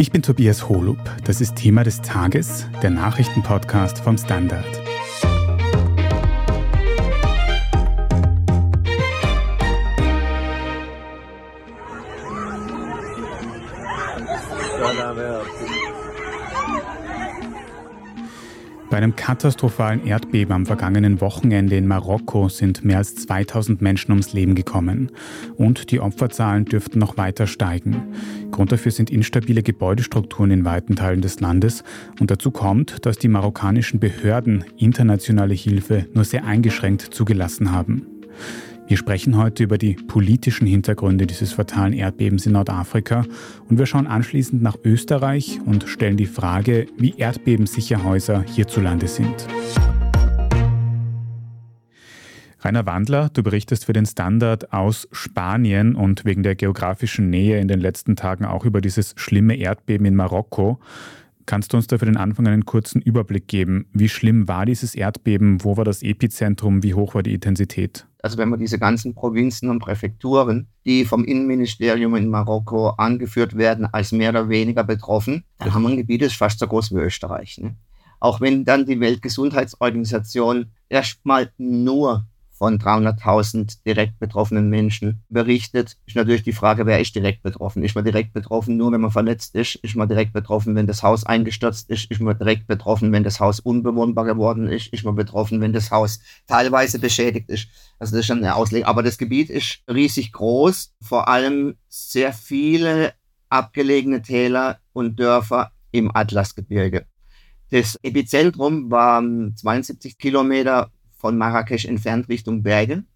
Ich bin Tobias Holub. Das ist Thema des Tages, der Nachrichtenpodcast vom Standard. Bei einem katastrophalen Erdbeben am vergangenen Wochenende in Marokko sind mehr als 2000 Menschen ums Leben gekommen. Und die Opferzahlen dürften noch weiter steigen. Grund dafür sind instabile Gebäudestrukturen in weiten Teilen des Landes. Und dazu kommt, dass die marokkanischen Behörden internationale Hilfe nur sehr eingeschränkt zugelassen haben. Wir sprechen heute über die politischen Hintergründe dieses fatalen Erdbebens in Nordafrika und wir schauen anschließend nach Österreich und stellen die Frage, wie erdbebensichere Häuser hierzulande sind. Rainer Wandler, du berichtest für den Standard aus Spanien und wegen der geografischen Nähe in den letzten Tagen auch über dieses schlimme Erdbeben in Marokko. Kannst du uns da für den Anfang einen kurzen Überblick geben? Wie schlimm war dieses Erdbeben? Wo war das Epizentrum? Wie hoch war die Intensität? Also wenn man diese ganzen Provinzen und Präfekturen, die vom Innenministerium in Marokko angeführt werden, als mehr oder weniger betroffen, dann haben wir ein Gebiet, das ist fast so groß wie Österreich. Ne? Auch wenn dann die Weltgesundheitsorganisation erstmal nur von 300.000 direkt betroffenen Menschen berichtet, ist natürlich die Frage, wer ist direkt betroffen? Ist man direkt betroffen nur, wenn man verletzt ist? Ist man direkt betroffen, wenn das Haus eingestürzt ist? Ist man direkt betroffen, wenn das Haus unbewohnbar geworden ist? Ist man betroffen, wenn das Haus teilweise beschädigt ist? Also das ist schon eine Auslegung. Aber das Gebiet ist riesig groß, vor allem sehr viele abgelegene Täler und Dörfer im Atlasgebirge. Das Epizentrum war 72 Kilometer von Marrakesch entfernt Richtung Bergen.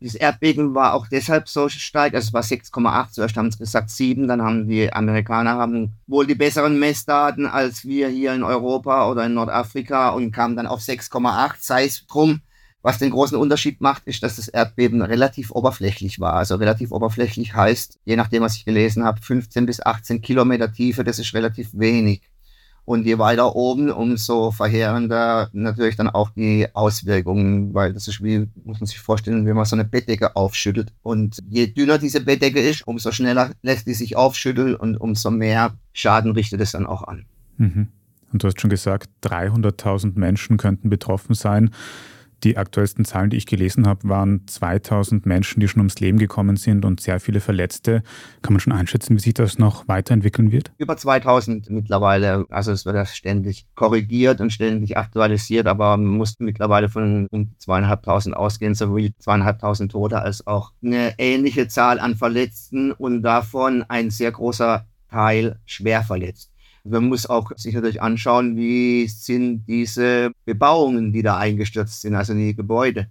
Das Erdbeben war auch deshalb so stark, also es war 6,8, zuerst haben sie gesagt 7, dann haben die Amerikaner haben wohl die besseren Messdaten als wir hier in Europa oder in Nordafrika und kamen dann auf 6,8, sei es drum. Was den großen Unterschied macht, ist, dass das Erdbeben relativ oberflächlich war. Also relativ oberflächlich heißt, je nachdem, was ich gelesen habe, 15 bis 18 Kilometer Tiefe, das ist relativ wenig. Und je weiter oben, umso verheerender natürlich dann auch die Auswirkungen, weil das ist wie, muss man sich vorstellen, wenn man so eine Bettdecke aufschüttelt. Und je dünner diese Bettdecke ist, umso schneller lässt die sich aufschütteln und umso mehr Schaden richtet es dann auch an. Mhm. Und du hast schon gesagt, 300.000 Menschen könnten betroffen sein. Die aktuellsten Zahlen, die ich gelesen habe, waren 2000 Menschen, die schon ums Leben gekommen sind und sehr viele Verletzte. Kann man schon einschätzen, wie sich das noch weiterentwickeln wird? Über 2000 mittlerweile. Also es wird ja ständig korrigiert und ständig aktualisiert, aber man muss mittlerweile von um zweieinhalbtausend ausgehen, sowohl zweieinhalbtausend Tote als auch eine ähnliche Zahl an Verletzten und davon ein sehr großer Teil schwer verletzt. Man muss auch sich natürlich anschauen, wie sind diese Bebauungen, die da eingestürzt sind, also die Gebäude.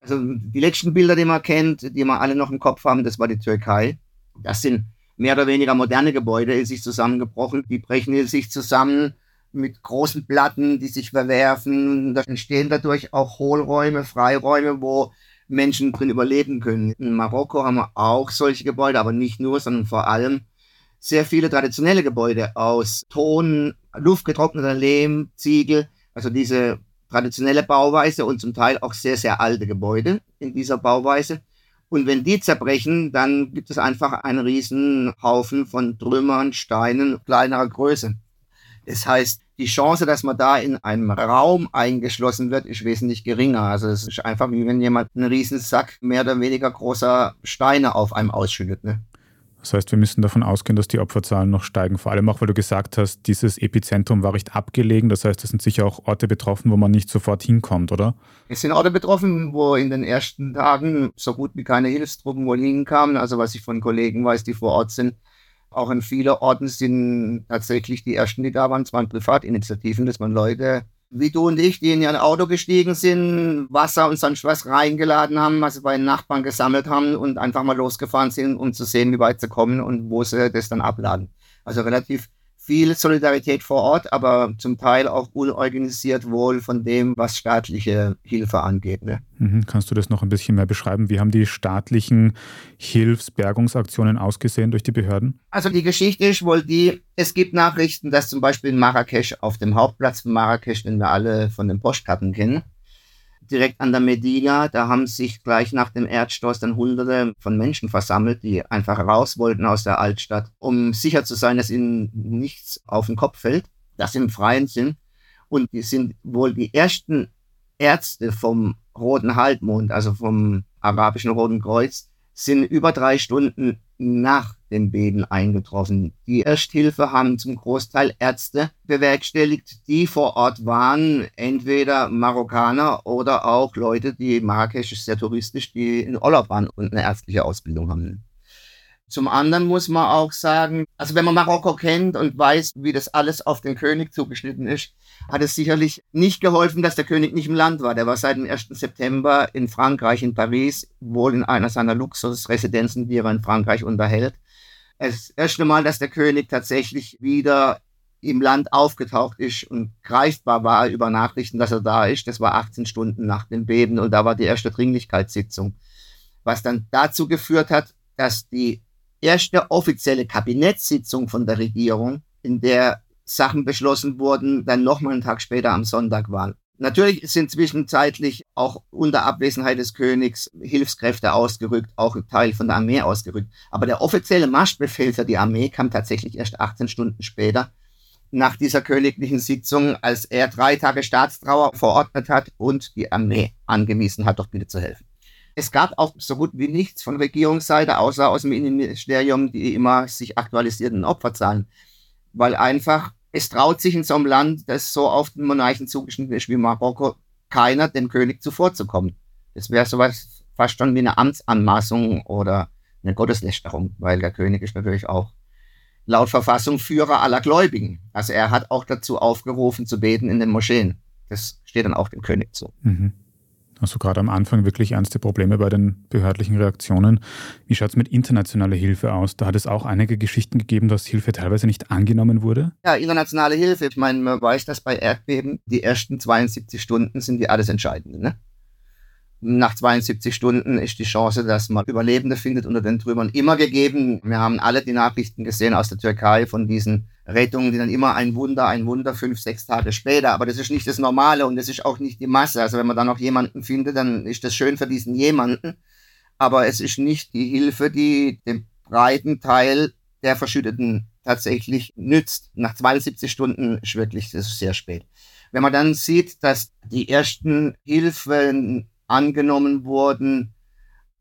Also die letzten Bilder, die man kennt, die wir alle noch im Kopf haben, das war die Türkei. Das sind mehr oder weniger moderne Gebäude in sich zusammengebrochen. Die brechen in sich zusammen mit großen Platten, die sich verwerfen. Da entstehen dadurch auch Hohlräume, Freiräume, wo Menschen drin überleben können. In Marokko haben wir auch solche Gebäude, aber nicht nur, sondern vor allem sehr viele traditionelle Gebäude aus Ton, luftgetrockneter Lehm, Ziegel, also diese traditionelle Bauweise und zum Teil auch sehr, sehr alte Gebäude in dieser Bauweise. Und wenn die zerbrechen, dann gibt es einfach einen riesen Haufen von Trümmern, Steinen kleinerer Größe. Das heißt, die Chance, dass man da in einem Raum eingeschlossen wird, ist wesentlich geringer. Also es ist einfach wie wenn jemand einen riesen Sack mehr oder weniger großer Steine auf einem ausschüttet. Ne? Das heißt, wir müssen davon ausgehen, dass die Opferzahlen noch steigen. Vor allem auch, weil du gesagt hast, dieses Epizentrum war recht abgelegen. Das heißt, es sind sicher auch Orte betroffen, wo man nicht sofort hinkommt, oder? Es sind Orte betroffen, wo in den ersten Tagen so gut wie keine Hilfstruppen wohl hinkamen. Also was ich von Kollegen weiß, die vor Ort sind. Auch in vielen Orten sind tatsächlich die ersten, die da waren, es waren Privatinitiativen, dass man Leute wie du und ich, die in ihr Auto gestiegen sind, Wasser und sonst was reingeladen haben, was sie bei den Nachbarn gesammelt haben und einfach mal losgefahren sind, um zu sehen, wie weit sie kommen und wo sie das dann abladen. Also relativ viel Solidarität vor Ort, aber zum Teil auch unorganisiert wohl von dem, was staatliche Hilfe angeht. Ne? Mhm. Kannst du das noch ein bisschen mehr beschreiben? Wie haben die staatlichen Hilfsbergungsaktionen ausgesehen durch die Behörden? Also die Geschichte ist wohl die, es gibt Nachrichten, dass zum Beispiel in Marrakesch auf dem Hauptplatz von Marrakesch, den wir alle von den Postkarten kennen, direkt an der Medina. Da haben sich gleich nach dem Erdstoß dann Hunderte von Menschen versammelt, die einfach raus wollten aus der Altstadt, um sicher zu sein, dass ihnen nichts auf den Kopf fällt, sie im Freien sind. Und die sind wohl die ersten Ärzte vom Roten Halbmond, also vom arabischen Roten Kreuz, sind über drei Stunden nach dem Beben eingetroffen. Die Ersthilfe haben zum Großteil Ärzte bewerkstelligt, die vor Ort waren, entweder Marokkaner oder auch Leute, die Marrakesch ist sehr touristisch, die in Urlaub waren und eine ärztliche Ausbildung haben. Zum anderen muss man auch sagen, also wenn man Marokko kennt und weiß, wie das alles auf den König zugeschnitten ist, hat es sicherlich nicht geholfen, dass der König nicht im Land war. Der war seit dem 1. September in Frankreich, in Paris, wohl in einer seiner Luxusresidenzen, die er in Frankreich unterhält. Es erste Mal, dass der König tatsächlich wieder im Land aufgetaucht ist und greifbar war über Nachrichten, dass er da ist. Das war 18 Stunden nach dem Beben und da war die erste Dringlichkeitssitzung. Was dann dazu geführt hat, dass die erste offizielle Kabinettssitzung von der Regierung, in der Sachen beschlossen wurden, dann nochmal einen Tag später am Sonntag waren. Natürlich sind zwischenzeitlich auch unter Abwesenheit des Königs Hilfskräfte ausgerückt, auch ein Teil von der Armee ausgerückt. Aber der offizielle Marschbefehl für die Armee kam tatsächlich erst 18 Stunden später, nach dieser königlichen Sitzung, als er drei Tage Staatstrauer verordnet hat und die Armee angewiesen hat, doch bitte zu helfen. Es gab auch so gut wie nichts von Regierungsseite, außer aus dem Innenministerium, die immer sich aktualisierten Opferzahlen. Weil einfach, es traut sich in so einem Land, das so auf den Monarchen zugeschnitten ist wie Marokko, keiner dem König zuvorzukommen. Das wäre sowas fast schon wie eine Amtsanmaßung oder eine Gotteslästerung, weil der König ist natürlich auch laut Verfassung Führer aller Gläubigen. Also er hat auch dazu aufgerufen zu beten in den Moscheen. Das steht dann auch dem König zu. Mhm. Also gerade am Anfang wirklich ernste Probleme bei den behördlichen Reaktionen. Wie schaut es mit internationaler Hilfe aus? Da hat es auch einige Geschichten gegeben, dass Hilfe teilweise nicht angenommen wurde. Ja, internationale Hilfe. Ich meine, man weiß, dass bei Erdbeben die ersten 72 Stunden sind die alles Entscheidende. Ne? Nach 72 Stunden ist die Chance, dass man Überlebende findet unter den Trümmern immer gegeben. Wir haben alle die Nachrichten gesehen aus der Türkei von diesen Rettungen, die dann immer ein Wunder, ein Wunder, fünf, sechs Tage später. Aber das ist nicht das Normale und das ist auch nicht die Masse. Also wenn man da noch jemanden findet, dann ist das schön für diesen jemanden. Aber es ist nicht die Hilfe, die dem breiten Teil der Verschütteten tatsächlich nützt. Nach 72 Stunden ist wirklich, das ist sehr spät. Wenn man dann sieht, dass die ersten Hilfen angenommen wurden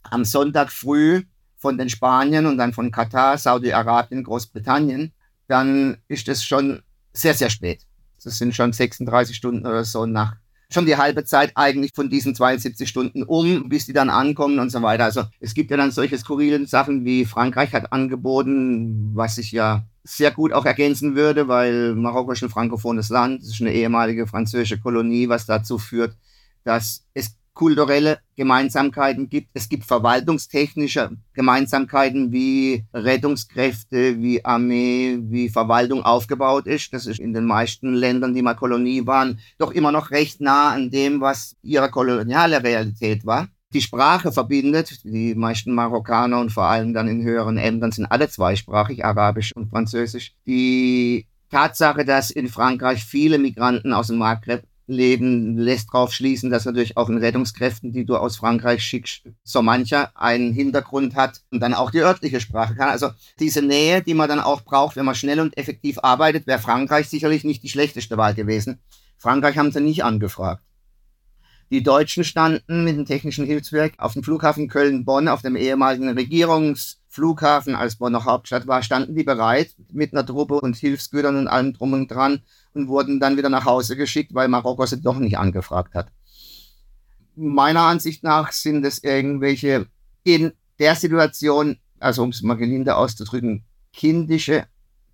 am Sonntag früh von den Spaniern und dann von Katar, Saudi-Arabien, Großbritannien, dann ist es schon sehr, sehr spät. Das sind schon 36 Stunden oder so nach, schon die halbe Zeit eigentlich von diesen 72 Stunden um, bis die dann ankommen und so weiter. Also es gibt ja dann solche skurrilen Sachen wie Frankreich hat angeboten, was ich ja sehr gut auch ergänzen würde, weil Marokko ist ein frankophones Land, es ist eine ehemalige französische Kolonie, was dazu führt, dass es kulturelle Gemeinsamkeiten gibt. Es gibt verwaltungstechnische Gemeinsamkeiten, wie Rettungskräfte, wie Armee, wie Verwaltung aufgebaut ist. Das ist in den meisten Ländern, die mal Kolonie waren, doch immer noch recht nah an dem, was ihre koloniale Realität war. Die Sprache verbindet. Die meisten Marokkaner und vor allem dann in höheren Ämtern sind alle zweisprachig, Arabisch und Französisch. Die Tatsache, dass in Frankreich viele Migranten aus dem Maghreb leben, lässt darauf schließen, dass natürlich auch in Rettungskräften, die du aus Frankreich schickst, so mancher einen Hintergrund hat und dann auch die örtliche Sprache kann. Also diese Nähe, die man dann auch braucht, wenn man schnell und effektiv arbeitet, wäre Frankreich sicherlich nicht die schlechteste Wahl gewesen. Frankreich haben sie nicht angefragt. Die Deutschen standen mit dem technischen Hilfswerk auf dem Flughafen Köln-Bonn, auf dem ehemaligen Regierungsflughafen, als Bonn noch Hauptstadt war, standen die bereit mit einer Truppe und Hilfsgütern und allem drum und dran und wurden dann wieder nach Hause geschickt, weil Marokko sie doch nicht angefragt hat. Meiner Ansicht nach sind es irgendwelche in der Situation, also um es mal gelinde auszudrücken, kindische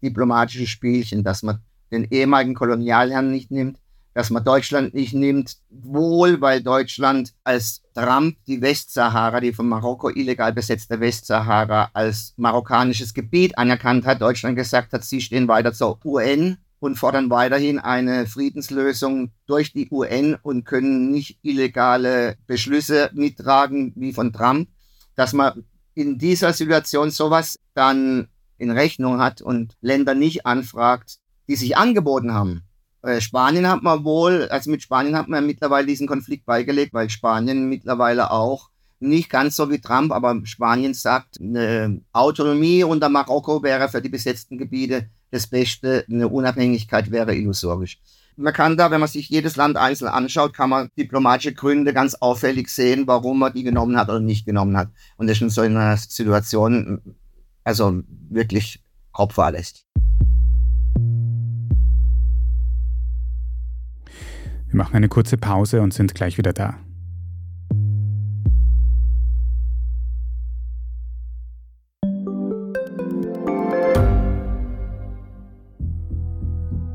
diplomatische Spielchen, dass man den ehemaligen Kolonialherrn nicht nimmt, dass man Deutschland nicht nimmt, wohl weil Deutschland als Trump die Westsahara, die von Marokko illegal besetzte Westsahara, als marokkanisches Gebiet anerkannt hat, Deutschland gesagt hat, sie stehen weiter zur UN und fordern weiterhin eine Friedenslösung durch die UN und können nicht illegale Beschlüsse mittragen wie von Trump, dass man in dieser Situation sowas dann in Rechnung hat und Länder nicht anfragt, die sich angeboten haben, Äh, Spanien hat man wohl, also mit Spanien hat man mittlerweile diesen Konflikt beigelegt, weil Spanien mittlerweile auch nicht ganz so wie Trump, aber Spanien sagt, eine Autonomie unter Marokko wäre für die besetzten Gebiete das Beste, eine Unabhängigkeit wäre illusorisch. Man kann da, wenn man sich jedes Land einzeln anschaut, kann man diplomatische Gründe ganz auffällig sehen, warum man die genommen hat oder nicht genommen hat. Und das ist in so einer Situation also wirklich kopffahrlässig. Wir machen eine kurze Pause und sind gleich wieder da.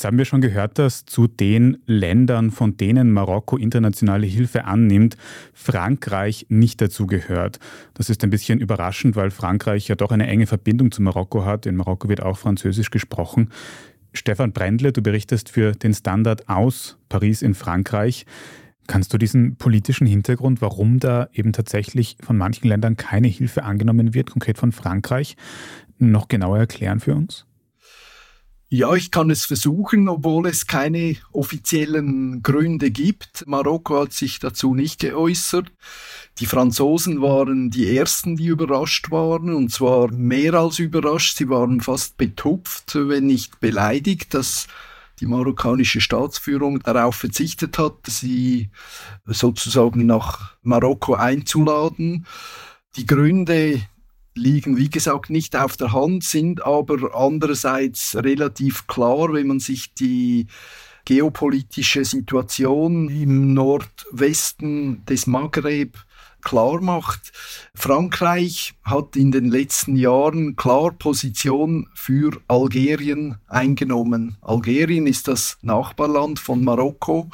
Jetzt haben wir schon gehört, dass zu den Ländern, von denen Marokko internationale Hilfe annimmt, Frankreich nicht dazu gehört. Das ist ein bisschen überraschend, weil Frankreich ja doch eine enge Verbindung zu Marokko hat. In Marokko wird auch Französisch gesprochen. Stefan Brendle, du berichtest für den Standard aus Paris in Frankreich. Kannst du diesen politischen Hintergrund, warum da eben tatsächlich von manchen Ländern keine Hilfe angenommen wird, konkret von Frankreich, noch genauer erklären für uns? Ja, ich kann es versuchen, obwohl es keine offiziellen Gründe gibt. Marokko hat sich dazu nicht geäußert. Die Franzosen waren die ersten, die überrascht waren, und zwar mehr als überrascht. Sie waren fast betupft, wenn nicht beleidigt, dass die marokkanische Staatsführung darauf verzichtet hat, sie sozusagen nach Marokko einzuladen. Die Gründe liegen, wie gesagt, nicht auf der Hand, sind aber andererseits relativ klar, wenn man sich die geopolitische Situation im Nordwesten des Maghreb klar macht. Frankreich hat in den letzten Jahren klar Position für Algerien eingenommen. Algerien ist das Nachbarland von Marokko,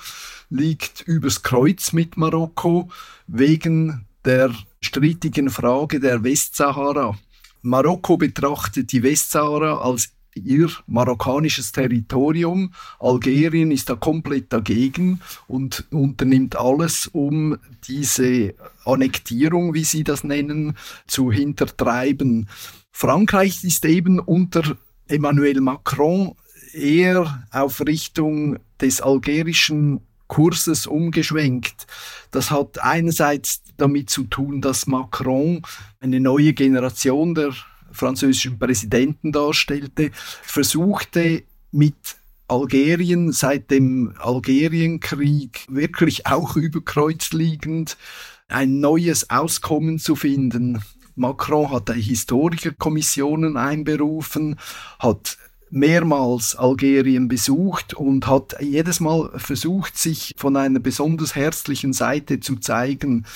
liegt übers Kreuz mit Marokko wegen der strittigen Frage der Westsahara. Marokko betrachtet die Westsahara als ihr marokkanisches Territorium. Algerien ist da komplett dagegen und unternimmt alles, um diese Annektierung, wie sie das nennen, zu hintertreiben. Frankreich ist eben unter Emmanuel Macron eher auf Richtung des algerischen Kurses umgeschwenkt. Das hat einerseits damit zu tun, dass Macron eine neue Generation der französischen Präsidenten darstellte, versuchte mit Algerien seit dem Algerienkrieg wirklich auch überkreuzliegend ein neues Auskommen zu finden. Macron hat Historikerkommissionen einberufen, hat mehrmals Algerien besucht und hat jedes Mal versucht, sich von einer besonders herzlichen Seite zu zeigen,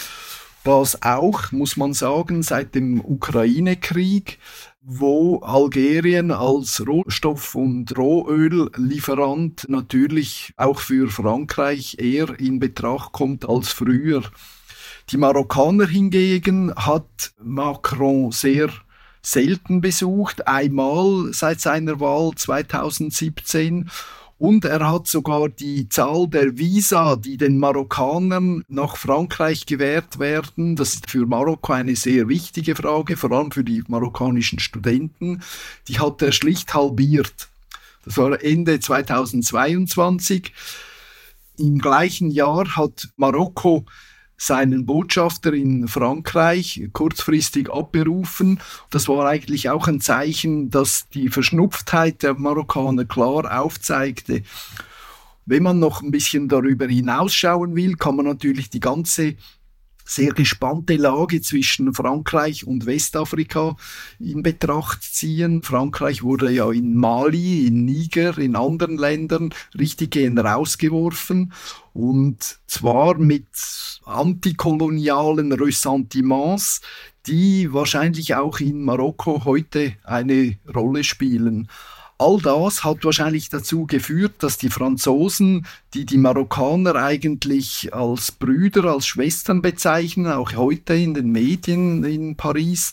was auch, muss man sagen, seit dem Ukraine-Krieg, wo Algerien als Rohstoff- und Rohöllieferant natürlich auch für Frankreich eher in Betracht kommt als früher. Die Marokkaner hingegen hat Macron sehr selten besucht, einmal seit seiner Wahl 2017. Und er hat sogar die Zahl der Visa, die den Marokkanern nach Frankreich gewährt werden, das ist für Marokko eine sehr wichtige Frage, vor allem für die marokkanischen Studenten, die hat er schlicht halbiert. Das war Ende 2022. Im gleichen Jahr hat Marokko seinen Botschafter in Frankreich kurzfristig abberufen. Das war eigentlich auch ein Zeichen, dass die Verschnupftheit der Marokkaner klar aufzeigte. Wenn man noch ein bisschen darüber hinausschauen will, kann man natürlich die ganze sehr gespannte Lage zwischen Frankreich und Westafrika in Betracht ziehen. Frankreich wurde ja in Mali, in Niger, in anderen Ländern richtig gehen rausgeworfen und zwar mit antikolonialen Ressentiments, die wahrscheinlich auch in Marokko heute eine Rolle spielen. All das hat wahrscheinlich dazu geführt, dass die Franzosen, die die Marokkaner eigentlich als Brüder, als Schwestern bezeichnen, auch heute in den Medien in Paris,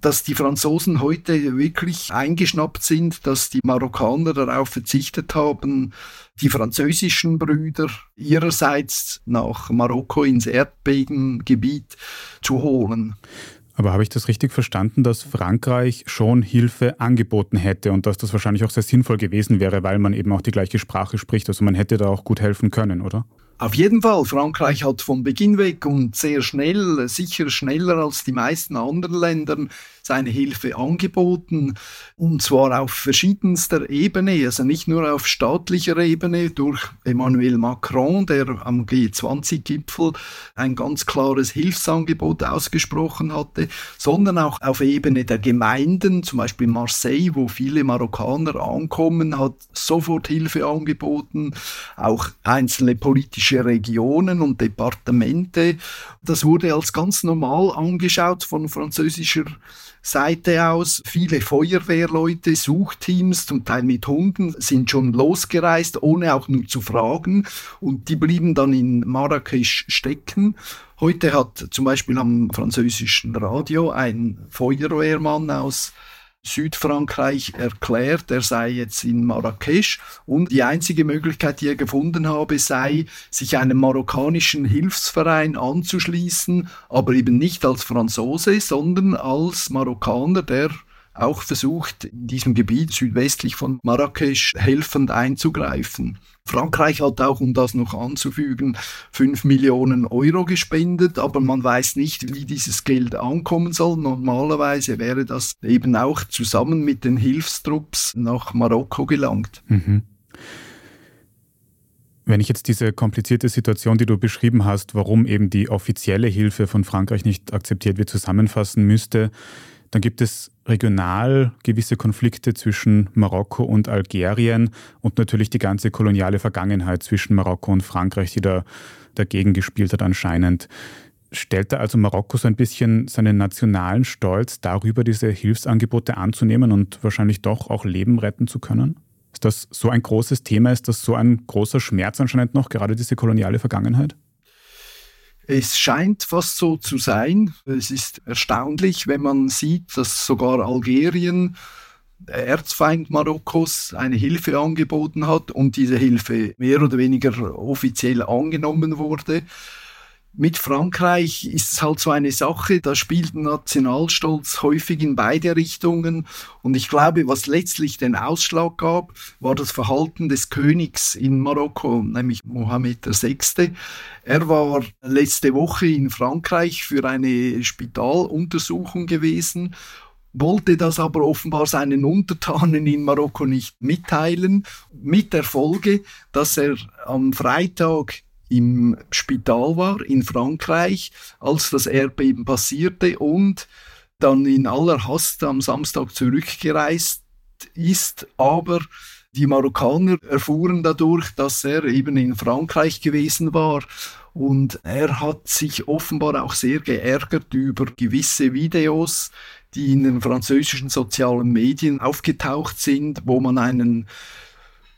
dass die Franzosen heute wirklich eingeschnappt sind, dass die Marokkaner darauf verzichtet haben, die französischen Brüder ihrerseits nach Marokko ins Erdbebengebiet zu holen. Aber habe ich das richtig verstanden, dass Frankreich schon Hilfe angeboten hätte und dass das wahrscheinlich auch sehr sinnvoll gewesen wäre, weil man eben auch die gleiche Sprache spricht? Also man hätte da auch gut helfen können, oder? Auf jeden Fall, Frankreich hat von Beginn weg und sehr schnell, sicher schneller als die meisten anderen Länder, seine Hilfe angeboten. Und zwar auf verschiedenster Ebene, also nicht nur auf staatlicher Ebene durch Emmanuel Macron, der am G20-Gipfel ein ganz klares Hilfsangebot ausgesprochen hatte, sondern auch auf Ebene der Gemeinden, zum Beispiel Marseille, wo viele Marokkaner ankommen, hat sofort Hilfe angeboten. Auch einzelne politische Regionen und Departemente. Das wurde als ganz normal angeschaut von französischer Seite aus. Viele Feuerwehrleute, Suchteams, zum Teil mit Hunden, sind schon losgereist, ohne auch nur zu fragen. Und die blieben dann in Marrakesch stecken. Heute hat zum Beispiel am französischen Radio ein Feuerwehrmann aus Südfrankreich erklärt, er sei jetzt in Marrakesch. Und die einzige Möglichkeit, die er gefunden habe, sei, sich einem marokkanischen Hilfsverein anzuschließen, aber eben nicht als Franzose, sondern als Marokkaner, der auch versucht, in diesem Gebiet südwestlich von Marrakesch helfend einzugreifen. Frankreich hat auch, um das noch anzufügen, 5 Millionen Euro gespendet, aber man weiß nicht, wie dieses Geld ankommen soll. Normalerweise wäre das eben auch zusammen mit den Hilfstrupps nach Marokko gelangt. Mhm. Wenn ich jetzt diese komplizierte Situation, die du beschrieben hast, warum eben die offizielle Hilfe von Frankreich nicht akzeptiert wird, zusammenfassen müsste, dann gibt es regional gewisse Konflikte zwischen Marokko und Algerien und natürlich die ganze koloniale Vergangenheit zwischen Marokko und Frankreich, die da dagegen gespielt hat anscheinend. Stellt da also Marokko so ein bisschen seinen nationalen Stolz darüber, diese Hilfsangebote anzunehmen und wahrscheinlich doch auch Leben retten zu können? Ist das so ein großes Thema? Ist das so ein großer Schmerz anscheinend noch, gerade diese koloniale Vergangenheit? Es scheint fast so zu sein. Es ist erstaunlich, wenn man sieht, dass sogar Algerien, Erzfeind Marokkos, eine Hilfe angeboten hat und diese Hilfe mehr oder weniger offiziell angenommen wurde. Mit Frankreich ist es halt so eine Sache, da spielt Nationalstolz häufig in beide Richtungen. Und ich glaube, was letztlich den Ausschlag gab, war das Verhalten des Königs in Marokko, nämlich Mohammed VI. Er war letzte Woche in Frankreich für eine Spitaluntersuchung gewesen wollte das aber offenbar seinen Untertanen in Marokko nicht mitteilen, mit der Folge, dass er am Freitag im Spital war in Frankreich, als das Erdbeben passierte und dann in aller Hast am Samstag zurückgereist ist, aber die Marokkaner erfuhren dadurch, dass er eben in Frankreich gewesen war. Und er hat sich offenbar auch sehr geärgert über gewisse Videos, die in den französischen sozialen Medien aufgetaucht sind, wo man einen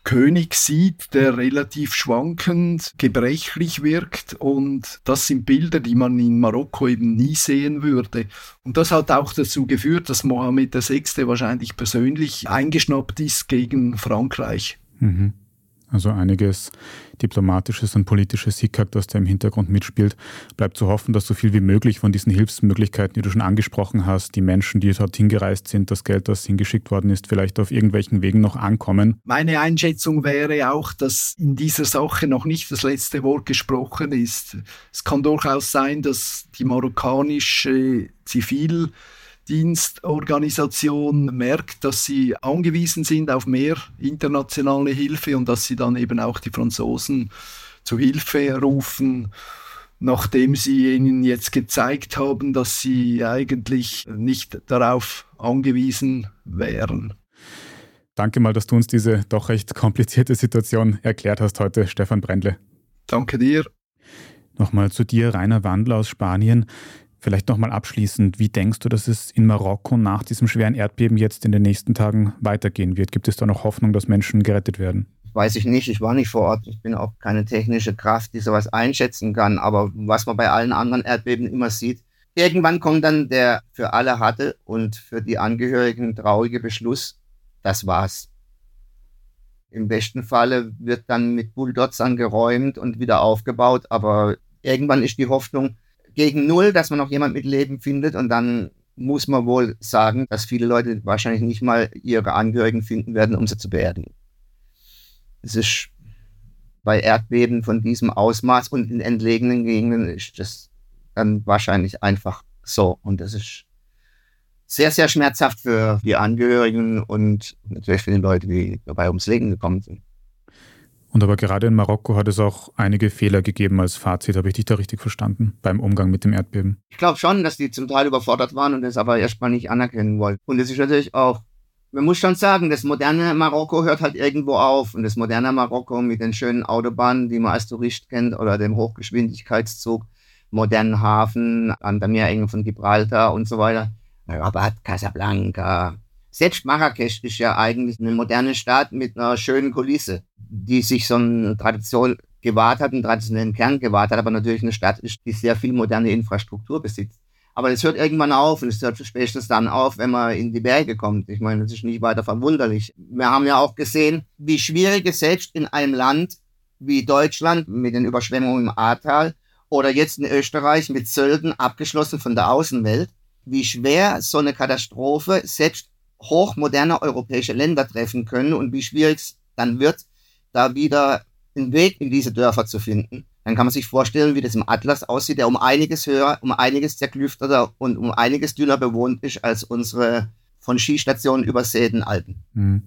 König sieht, der relativ schwankend, gebrechlich wirkt und das sind Bilder, die man in Marokko eben nie sehen würde. Und das hat auch dazu geführt, dass Mohammed VI. wahrscheinlich persönlich eingeschnappt ist gegen Frankreich. Mhm. Also einiges diplomatisches und politisches Hickhack, das da im Hintergrund mitspielt. Bleibt zu hoffen, dass so viel wie möglich von diesen Hilfsmöglichkeiten, die du schon angesprochen hast, die Menschen, die dorthin gereist sind, das Geld, das hingeschickt worden ist, vielleicht auf irgendwelchen Wegen noch ankommen. Meine Einschätzung wäre auch, dass in dieser Sache noch nicht das letzte Wort gesprochen ist. Es kann durchaus sein, dass die marokkanische Zivil Dienstorganisation merkt, dass sie angewiesen sind auf mehr internationale Hilfe und dass sie dann eben auch die Franzosen zu Hilfe rufen, nachdem sie ihnen jetzt gezeigt haben, dass sie eigentlich nicht darauf angewiesen wären. Danke mal, dass du uns diese doch recht komplizierte Situation erklärt hast heute, Stefan Brendle. Danke dir. Nochmal zu dir, Rainer Wandler aus Spanien. Vielleicht nochmal abschließend, wie denkst du, dass es in Marokko nach diesem schweren Erdbeben jetzt in den nächsten Tagen weitergehen wird? Gibt es da noch Hoffnung, dass Menschen gerettet werden? Weiß ich nicht, ich war nicht vor Ort. Ich bin auch keine technische Kraft, die sowas einschätzen kann. Aber was man bei allen anderen Erdbeben immer sieht, irgendwann kommt dann der für alle harte und für die Angehörigen traurige Beschluss, das war's. Im besten Falle wird dann mit Bulldozern geräumt und wieder aufgebaut, aber irgendwann ist die Hoffnung, gegen null, dass man noch jemand mit Leben findet und dann muss man wohl sagen, dass viele Leute wahrscheinlich nicht mal ihre Angehörigen finden werden, um sie zu beerdigen. Es ist bei Erdbeben von diesem Ausmaß und in entlegenen Gegenden ist das dann wahrscheinlich einfach so. Und das ist sehr, sehr schmerzhaft für die Angehörigen und natürlich für die Leute, die dabei ums Leben gekommen sind. Und aber gerade in Marokko hat es auch einige Fehler gegeben als Fazit. Habe ich dich da richtig verstanden beim Umgang mit dem Erdbeben? Ich glaube schon, dass die zum Teil überfordert waren und das aber erstmal nicht anerkennen wollten. Und es ist natürlich auch, man muss schon sagen, das moderne Marokko hört halt irgendwo auf. Und das moderne Marokko mit den schönen Autobahnen, die man als Tourist kennt, oder dem Hochgeschwindigkeitszug, modernen Hafen an der Meerenge von Gibraltar und so weiter. Rabat, Casablanca, selbst Marrakesch ist ja eigentlich eine moderne Stadt mit einer schönen Kulisse, die sich so eine Tradition gewahrt hat, einen traditionellen Kern gewahrt hat, aber natürlich eine Stadt ist, die sehr viel moderne Infrastruktur besitzt. Aber es hört irgendwann auf und es hört spätestens dann auf, wenn man in die Berge kommt. Ich meine, das ist nicht weiter verwunderlich. Wir haben ja auch gesehen, wie schwierig es selbst in einem Land wie Deutschland mit den Überschwemmungen im Ahrtal oder jetzt in Österreich mit Sölden abgeschlossen von der Außenwelt, wie schwer so eine Katastrophe selbst hochmoderne europäische Länder treffen können und wie schwierig es dann wird, da wieder einen Weg in diese Dörfer zu finden. Dann kann man sich vorstellen, wie das im Atlas aussieht, der um einiges höher, um einiges zerklüfteter und um einiges dünner bewohnt ist als unsere von Skistationen übersäten Alpen. Mhm.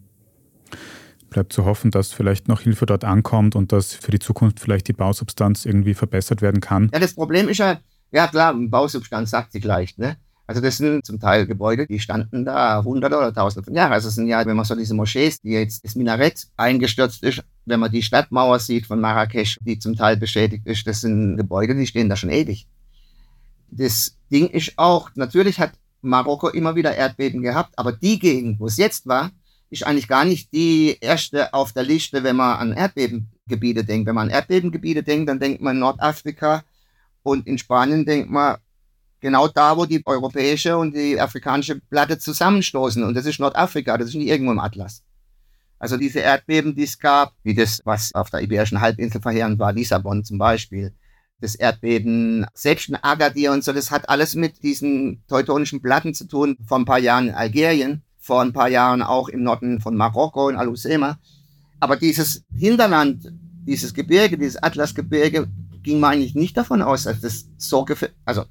Bleibt zu hoffen, dass vielleicht noch Hilfe dort ankommt und dass für die Zukunft vielleicht die Bausubstanz irgendwie verbessert werden kann. Ja, das Problem ist ja, ja klar, Bausubstanz sagt sich leicht, ne? Also das sind zum Teil Gebäude, die standen da hunderte oder tausende von Jahren. Also es sind ja, wenn man so diese Moschees, die jetzt das Minarett eingestürzt ist, wenn man die Stadtmauer sieht von Marrakesch, die zum Teil beschädigt ist, das sind Gebäude, die stehen da schon ewig. Das Ding ist auch, natürlich hat Marokko immer wieder Erdbeben gehabt, aber die Gegend, wo es jetzt war, ist eigentlich gar nicht die erste auf der Liste, wenn man an Erdbebengebiete denkt. Wenn man an Erdbebengebiete denkt, dann denkt man Nordafrika und in Spanien denkt man genau da, wo die europäische und die afrikanische Platte zusammenstoßen. Und das ist Nordafrika, das ist nicht irgendwo im Atlas. Also diese Erdbeben, die es gab, wie das, was auf der Iberischen Halbinsel verheerend war, Lissabon zum Beispiel, das Erdbeben, selbst in Agadir und so, das hat alles mit diesen teutonischen Platten zu tun. Vor ein paar Jahren in Algerien, vor ein paar Jahren auch im Norden von Marokko, in Al-Usema. Aber dieses Hinterland, dieses Gebirge, dieses Atlasgebirge, ging man eigentlich nicht davon aus, dass das so also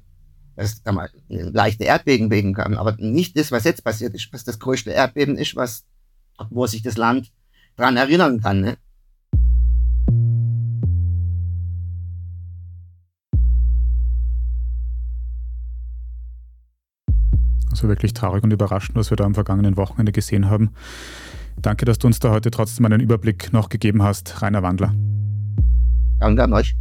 dass da mal leichte Erdbeben wegen kann, aber nicht das, was jetzt passiert ist, was das größte Erdbeben ist, was, wo sich das Land dran erinnern kann. Ne? Also wirklich traurig und überraschend, was wir da am vergangenen Wochenende gesehen haben. Danke, dass du uns da heute trotzdem einen Überblick noch gegeben hast, Rainer Wandler. Danke an euch.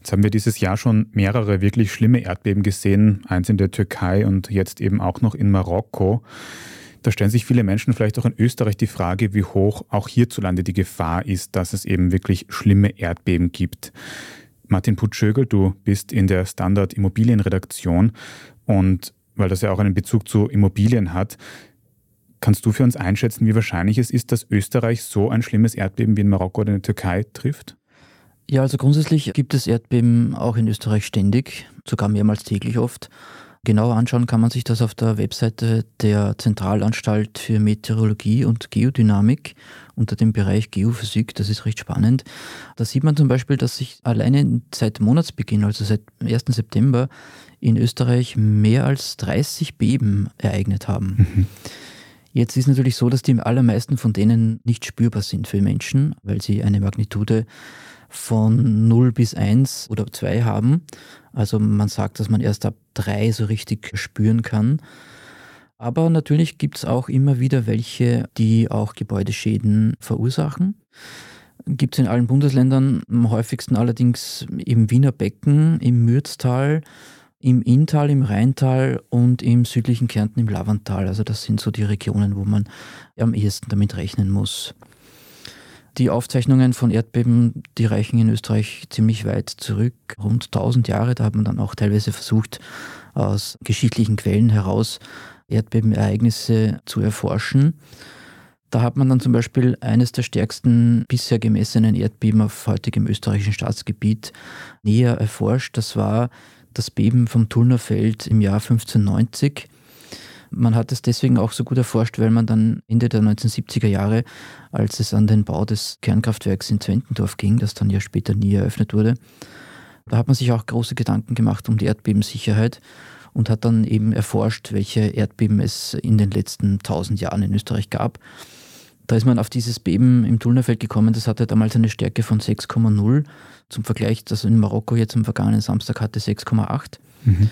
Jetzt haben wir dieses Jahr schon mehrere wirklich schlimme Erdbeben gesehen, eins in der Türkei und jetzt eben auch noch in Marokko. Da stellen sich viele Menschen vielleicht auch in Österreich die Frage, wie hoch auch hierzulande die Gefahr ist, dass es eben wirklich schlimme Erdbeben gibt. Martin Putschögel, du bist in der Standard Immobilienredaktion und weil das ja auch einen Bezug zu Immobilien hat, Kannst du für uns einschätzen, wie wahrscheinlich es ist, dass Österreich so ein schlimmes Erdbeben wie in Marokko oder in der Türkei trifft? Ja, also grundsätzlich gibt es Erdbeben auch in Österreich ständig, sogar mehrmals täglich oft. Genauer anschauen kann man sich das auf der Webseite der Zentralanstalt für Meteorologie und Geodynamik unter dem Bereich Geophysik. Das ist recht spannend. Da sieht man zum Beispiel, dass sich alleine seit Monatsbeginn, also seit 1. September, in Österreich mehr als 30 Beben ereignet haben. Mhm. Jetzt ist natürlich so, dass die allermeisten von denen nicht spürbar sind für Menschen, weil sie eine Magnitude von 0 bis 1 oder 2 haben. Also man sagt, dass man erst ab 3 so richtig spüren kann. Aber natürlich gibt es auch immer wieder welche, die auch Gebäudeschäden verursachen. Gibt es in allen Bundesländern, am häufigsten allerdings im Wiener Becken, im Mürztal, im Inntal, im Rheintal und im südlichen Kärnten im Lavanttal. Also das sind so die Regionen, wo man am ehesten damit rechnen muss. Die Aufzeichnungen von Erdbeben, die reichen in Österreich ziemlich weit zurück, rund 1000 Jahre. Da hat man dann auch teilweise versucht, aus geschichtlichen Quellen heraus Erdbebenereignisse zu erforschen. Da hat man dann zum Beispiel eines der stärksten bisher gemessenen Erdbeben auf heutigem österreichischen Staatsgebiet näher erforscht. Das war das Beben vom Tullnerfeld im Jahr 1590. Man hat es deswegen auch so gut erforscht, weil man dann Ende der 1970er Jahre, als es an den Bau des Kernkraftwerks in Zwentendorf ging, das dann ja später nie eröffnet wurde, da hat man sich auch große Gedanken gemacht um die Erdbebensicherheit und hat dann eben erforscht, welche Erdbeben es in den letzten tausend Jahren in Österreich gab. Da ist man auf dieses Beben im Tullnerfeld gekommen, das hatte damals eine Stärke von 6,0. Zum Vergleich, das in Marokko jetzt am vergangenen Samstag hatte 6,8. Mhm.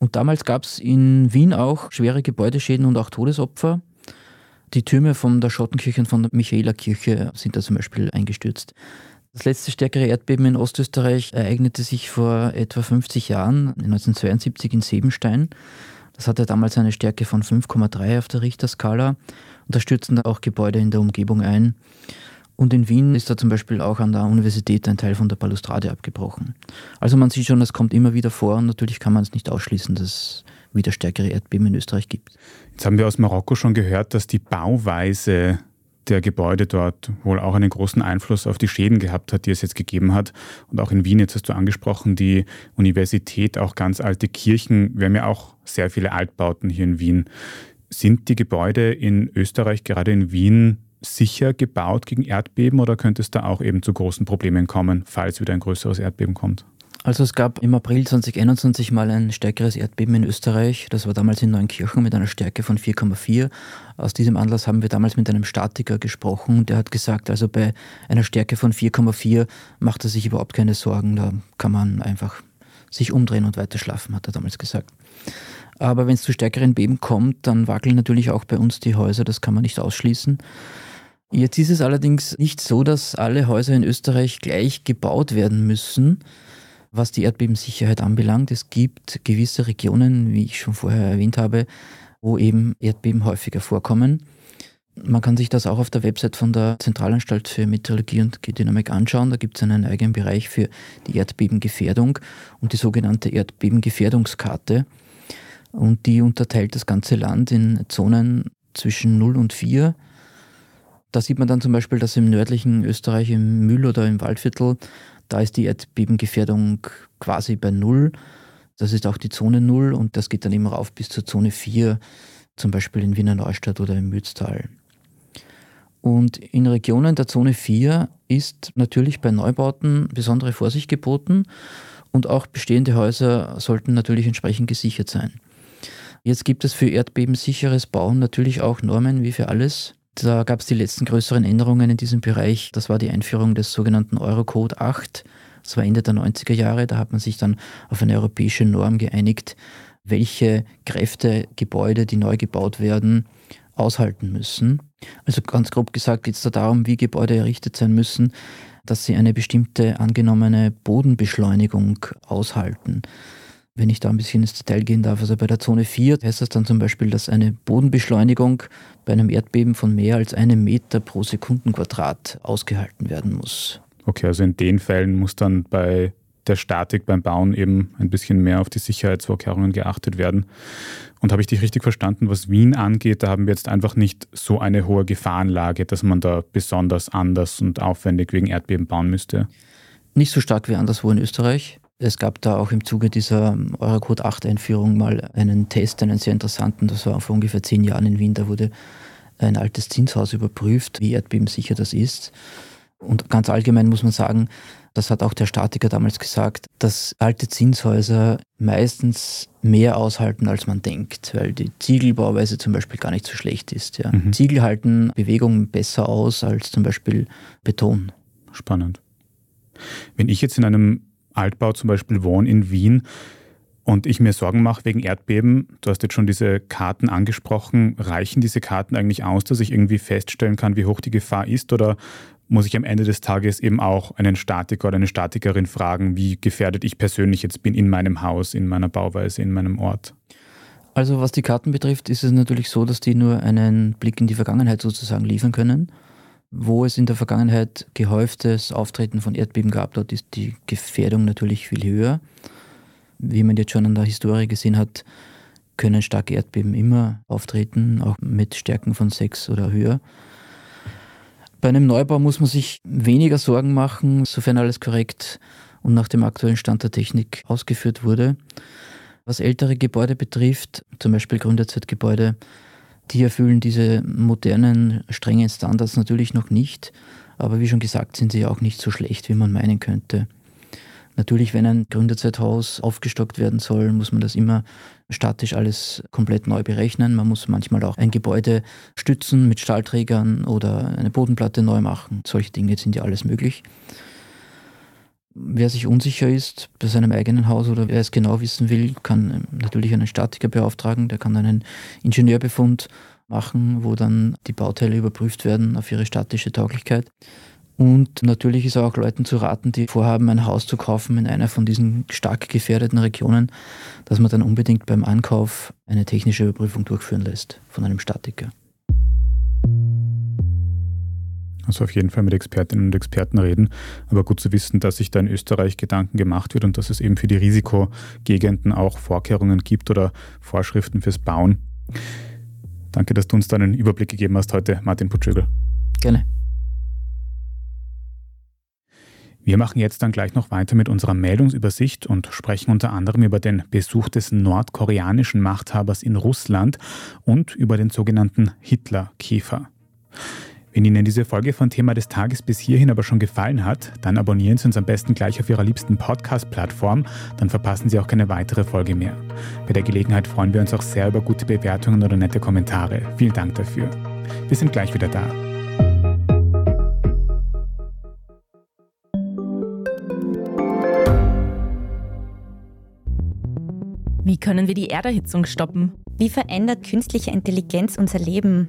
Und damals gab es in Wien auch schwere Gebäudeschäden und auch Todesopfer. Die Türme von der Schottenkirche und von der Michaelerkirche sind da zum Beispiel eingestürzt. Das letzte stärkere Erdbeben in Ostösterreich ereignete sich vor etwa 50 Jahren, 1972 in Sebenstein. Das hatte damals eine Stärke von 5,3 auf der Richterskala und da stürzten auch Gebäude in der Umgebung ein. Und in Wien ist da zum Beispiel auch an der Universität ein Teil von der Balustrade abgebrochen. Also man sieht schon, es kommt immer wieder vor und natürlich kann man es nicht ausschließen, dass es wieder stärkere Erdbeben in Österreich gibt. Jetzt haben wir aus Marokko schon gehört, dass die Bauweise der Gebäude dort wohl auch einen großen Einfluss auf die Schäden gehabt hat, die es jetzt gegeben hat. Und auch in Wien, jetzt hast du angesprochen, die Universität, auch ganz alte Kirchen. Wir haben ja auch sehr viele Altbauten hier in Wien. Sind die Gebäude in Österreich, gerade in Wien, sicher gebaut gegen Erdbeben oder könnte es da auch eben zu großen Problemen kommen, falls wieder ein größeres Erdbeben kommt? Also es gab im April 2021 mal ein stärkeres Erdbeben in Österreich. Das war damals in Neunkirchen mit einer Stärke von 4,4. Aus diesem Anlass haben wir damals mit einem Statiker gesprochen. Der hat gesagt, also bei einer Stärke von 4,4 macht er sich überhaupt keine Sorgen. Da kann man einfach sich umdrehen und weiter schlafen, hat er damals gesagt. Aber wenn es zu stärkeren Beben kommt, dann wackeln natürlich auch bei uns die Häuser. Das kann man nicht ausschließen. Jetzt ist es allerdings nicht so, dass alle Häuser in Österreich gleich gebaut werden müssen, was die Erdbebensicherheit anbelangt. Es gibt gewisse Regionen, wie ich schon vorher erwähnt habe, wo eben Erdbeben häufiger vorkommen. Man kann sich das auch auf der Website von der Zentralanstalt für Meteorologie und Geodynamik anschauen. Da gibt es einen eigenen Bereich für die Erdbebengefährdung und die sogenannte Erdbebengefährdungskarte. Und die unterteilt das ganze Land in Zonen zwischen 0 und 4 da sieht man dann zum Beispiel, dass im nördlichen Österreich, im Mühl oder im Waldviertel, da ist die Erdbebengefährdung quasi bei Null. Das ist auch die Zone Null und das geht dann immer rauf bis zur Zone 4, zum Beispiel in Wiener Neustadt oder im Mütztal. Und in Regionen der Zone 4 ist natürlich bei Neubauten besondere Vorsicht geboten und auch bestehende Häuser sollten natürlich entsprechend gesichert sein. Jetzt gibt es für erdbebensicheres Bauen natürlich auch Normen wie für alles. Da gab es die letzten größeren Änderungen in diesem Bereich. Das war die Einführung des sogenannten Eurocode 8. Das war Ende der 90er Jahre. Da hat man sich dann auf eine europäische Norm geeinigt, welche Kräfte Gebäude, die neu gebaut werden, aushalten müssen. Also ganz grob gesagt geht es da darum, wie Gebäude errichtet sein müssen, dass sie eine bestimmte angenommene Bodenbeschleunigung aushalten. Wenn ich da ein bisschen ins Detail gehen darf, also bei der Zone 4 heißt das dann zum Beispiel, dass eine Bodenbeschleunigung bei einem Erdbeben von mehr als einem Meter pro Sekundenquadrat ausgehalten werden muss. Okay, also in den Fällen muss dann bei der Statik beim Bauen eben ein bisschen mehr auf die Sicherheitsvorkehrungen geachtet werden. Und habe ich dich richtig verstanden, was Wien angeht, da haben wir jetzt einfach nicht so eine hohe Gefahrenlage, dass man da besonders anders und aufwendig wegen Erdbeben bauen müsste? Nicht so stark wie anderswo in Österreich. Es gab da auch im Zuge dieser Eurocode 8 Einführung mal einen Test, einen sehr interessanten, das war vor ungefähr zehn Jahren in Wien, da wurde ein altes Zinshaus überprüft, wie erdbebensicher das ist. Und ganz allgemein muss man sagen, das hat auch der Statiker damals gesagt, dass alte Zinshäuser meistens mehr aushalten, als man denkt, weil die Ziegelbauweise zum Beispiel gar nicht so schlecht ist. Ja. Mhm. Ziegel halten Bewegung besser aus als zum Beispiel Beton. Spannend. Wenn ich jetzt in einem Altbau zum Beispiel wohne in Wien und ich mir Sorgen mache wegen Erdbeben, du hast jetzt schon diese Karten angesprochen, reichen diese Karten eigentlich aus, dass ich irgendwie feststellen kann, wie hoch die Gefahr ist oder muss ich am Ende des Tages eben auch einen Statiker oder eine Statikerin fragen, wie gefährdet ich persönlich jetzt bin in meinem Haus, in meiner Bauweise, in meinem Ort. Also was die Karten betrifft, ist es natürlich so, dass die nur einen Blick in die Vergangenheit sozusagen liefern können. Wo es in der Vergangenheit gehäuftes Auftreten von Erdbeben gab, dort ist die Gefährdung natürlich viel höher. Wie man jetzt schon an der Historie gesehen hat, können starke Erdbeben immer auftreten, auch mit Stärken von sechs oder höher. Bei einem Neubau muss man sich weniger Sorgen machen, sofern alles korrekt und nach dem aktuellen Stand der Technik ausgeführt wurde. Was ältere Gebäude betrifft, zum Beispiel Gründerzeitgebäude, die erfüllen diese modernen, strengen Standards natürlich noch nicht. Aber wie schon gesagt, sind sie auch nicht so schlecht, wie man meinen könnte. Natürlich, wenn ein Gründerzeithaus aufgestockt werden soll, muss man das immer statisch alles komplett neu berechnen. Man muss manchmal auch ein Gebäude stützen mit Stahlträgern oder eine Bodenplatte neu machen. Solche Dinge sind ja alles möglich. Wer sich unsicher ist bei seinem eigenen Haus oder wer es genau wissen will, kann natürlich einen Statiker beauftragen. Der kann einen Ingenieurbefund machen, wo dann die Bauteile überprüft werden auf ihre statische Tauglichkeit. Und natürlich ist auch Leuten zu raten, die vorhaben, ein Haus zu kaufen in einer von diesen stark gefährdeten Regionen, dass man dann unbedingt beim Ankauf eine technische Überprüfung durchführen lässt von einem Statiker. Also auf jeden Fall mit Expertinnen und Experten reden. Aber gut zu wissen, dass sich da in Österreich Gedanken gemacht wird und dass es eben für die Risikogegenden auch Vorkehrungen gibt oder Vorschriften fürs Bauen. Danke, dass du uns da einen Überblick gegeben hast heute, Martin Putschögel. Gerne. Wir machen jetzt dann gleich noch weiter mit unserer Meldungsübersicht und sprechen unter anderem über den Besuch des nordkoreanischen Machthabers in Russland und über den sogenannten Hitler-Käfer. Wenn Ihnen diese Folge von Thema des Tages bis hierhin aber schon gefallen hat, dann abonnieren Sie uns am besten gleich auf Ihrer liebsten Podcast-Plattform, dann verpassen Sie auch keine weitere Folge mehr. Bei der Gelegenheit freuen wir uns auch sehr über gute Bewertungen oder nette Kommentare. Vielen Dank dafür. Wir sind gleich wieder da. Wie können wir die Erderhitzung stoppen? Wie verändert künstliche Intelligenz unser Leben?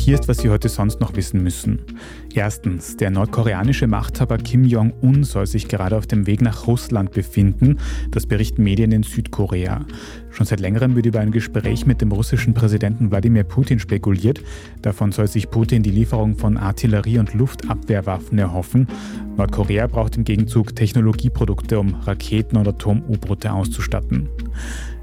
Hier ist, was Sie heute sonst noch wissen müssen. Erstens, der nordkoreanische Machthaber Kim Jong-un soll sich gerade auf dem Weg nach Russland befinden. Das berichten Medien in Südkorea. Schon seit längerem wird über ein Gespräch mit dem russischen Präsidenten Wladimir Putin spekuliert. Davon soll sich Putin die Lieferung von Artillerie- und Luftabwehrwaffen erhoffen. Nordkorea braucht im Gegenzug Technologieprodukte, um Raketen und Atom-U-Boote auszustatten.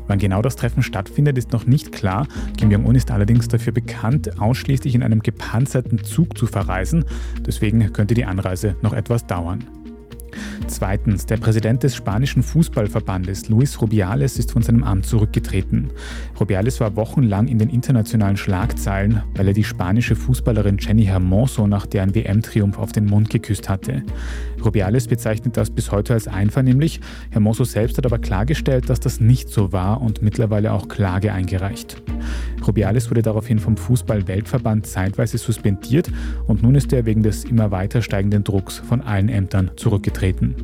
Wann genau das Treffen stattfindet, ist noch nicht klar. Kim Jong-un ist allerdings dafür bekannt, ausschließlich in einem gepanzerten Zug zu verreisen. Deswegen könnte die Anreise noch etwas dauern. Zweitens, der Präsident des spanischen Fußballverbandes, Luis Rubiales, ist von seinem Amt zurückgetreten. Rubiales war wochenlang in den internationalen Schlagzeilen, weil er die spanische Fußballerin Jenny Hermoso nach deren WM-Triumph auf den Mund geküsst hatte. Rubiales bezeichnet das bis heute als einvernehmlich. Hermoso selbst hat aber klargestellt, dass das nicht so war und mittlerweile auch Klage eingereicht. Rubiales wurde daraufhin vom Fußball-Weltverband zeitweise suspendiert und nun ist er wegen des immer weiter steigenden Drucks von allen Ämtern zurückgetreten.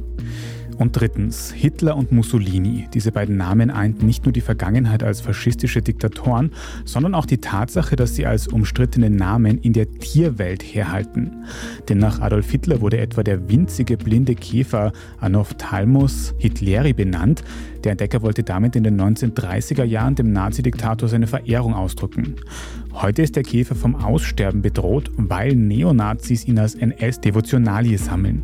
Und drittens, Hitler und Mussolini. Diese beiden Namen einten nicht nur die Vergangenheit als faschistische Diktatoren, sondern auch die Tatsache, dass sie als umstrittene Namen in der Tierwelt herhalten. Denn nach Adolf Hitler wurde etwa der winzige blinde Käfer Anophthalmus hitleri benannt. Der Entdecker wollte damit in den 1930er Jahren dem Nazi-Diktator seine Verehrung ausdrücken. Heute ist der Käfer vom Aussterben bedroht, weil Neonazis ihn als NS-Devotionalie sammeln.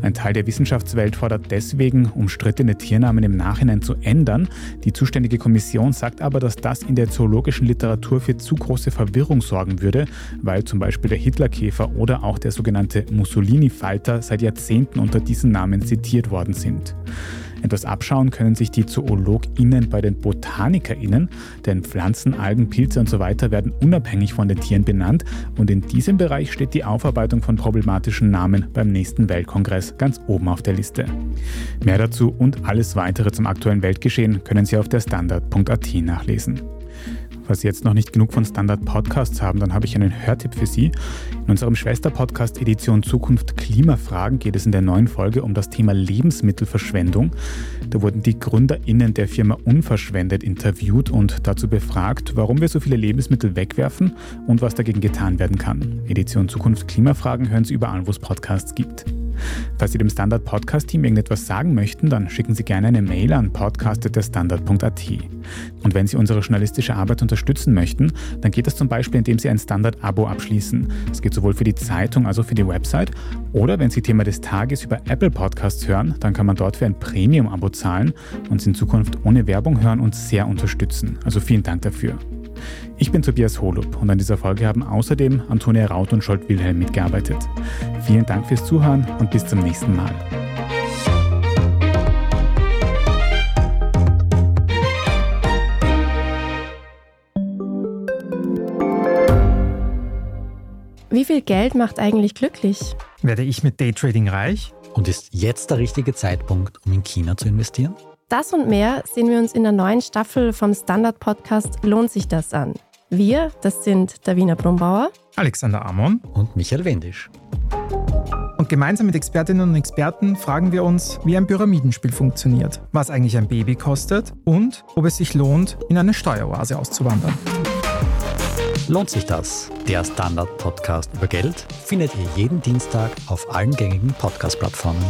Ein Teil der Wissenschaftswelt fordert deswegen, umstrittene Tiernamen im Nachhinein zu ändern. Die zuständige Kommission sagt aber, dass das in der zoologischen Literatur für zu große Verwirrung sorgen würde, weil zum Beispiel der Hitlerkäfer oder auch der sogenannte Mussolini-Falter seit Jahrzehnten unter diesen Namen zitiert worden sind. Etwas abschauen können sich die ZoologInnen bei den BotanikerInnen, denn Pflanzen, Algen, Pilze und so weiter werden unabhängig von den Tieren benannt und in diesem Bereich steht die Aufarbeitung von problematischen Namen beim nächsten Weltkongress ganz oben auf der Liste. Mehr dazu und alles weitere zum aktuellen Weltgeschehen können Sie auf der Standard.at nachlesen. Falls Sie jetzt noch nicht genug von Standard Podcasts haben, dann habe ich einen Hörtipp für Sie. In unserem Schwesterpodcast Edition Zukunft Klimafragen geht es in der neuen Folge um das Thema Lebensmittelverschwendung. Da wurden die GründerInnen der Firma Unverschwendet interviewt und dazu befragt, warum wir so viele Lebensmittel wegwerfen und was dagegen getan werden kann. Edition Zukunft Klimafragen hören Sie überall, wo es Podcasts gibt. Falls Sie dem Standard Podcast Team irgendetwas sagen möchten, dann schicken Sie gerne eine Mail an podcast.derstandard.at. Und wenn Sie unsere journalistische Arbeit unterstützen möchten, dann geht das zum Beispiel, indem Sie ein Standard-Abo abschließen. Das geht sowohl für die Zeitung als auch für die Website. Oder wenn Sie Thema des Tages über Apple Podcasts hören, dann kann man dort für ein Premium-Abo zahlen und Sie in Zukunft ohne Werbung hören und sehr unterstützen. Also vielen Dank dafür. Ich bin Tobias Holub und an dieser Folge haben außerdem Antonia Raut und Scholt Wilhelm mitgearbeitet. Vielen Dank fürs Zuhören und bis zum nächsten Mal. Wie viel Geld macht eigentlich glücklich? Werde ich mit Daytrading reich? Und ist jetzt der richtige Zeitpunkt, um in China zu investieren? Das und mehr sehen wir uns in der neuen Staffel vom Standard-Podcast Lohnt sich das an? Wir, das sind Davina Brumbauer, Alexander Amon und Michael Wendisch. Und gemeinsam mit Expertinnen und Experten fragen wir uns, wie ein Pyramidenspiel funktioniert, was eigentlich ein Baby kostet und ob es sich lohnt, in eine Steueroase auszuwandern. Lohnt sich das? Der Standard-Podcast über Geld findet ihr jeden Dienstag auf allen gängigen Podcast-Plattformen.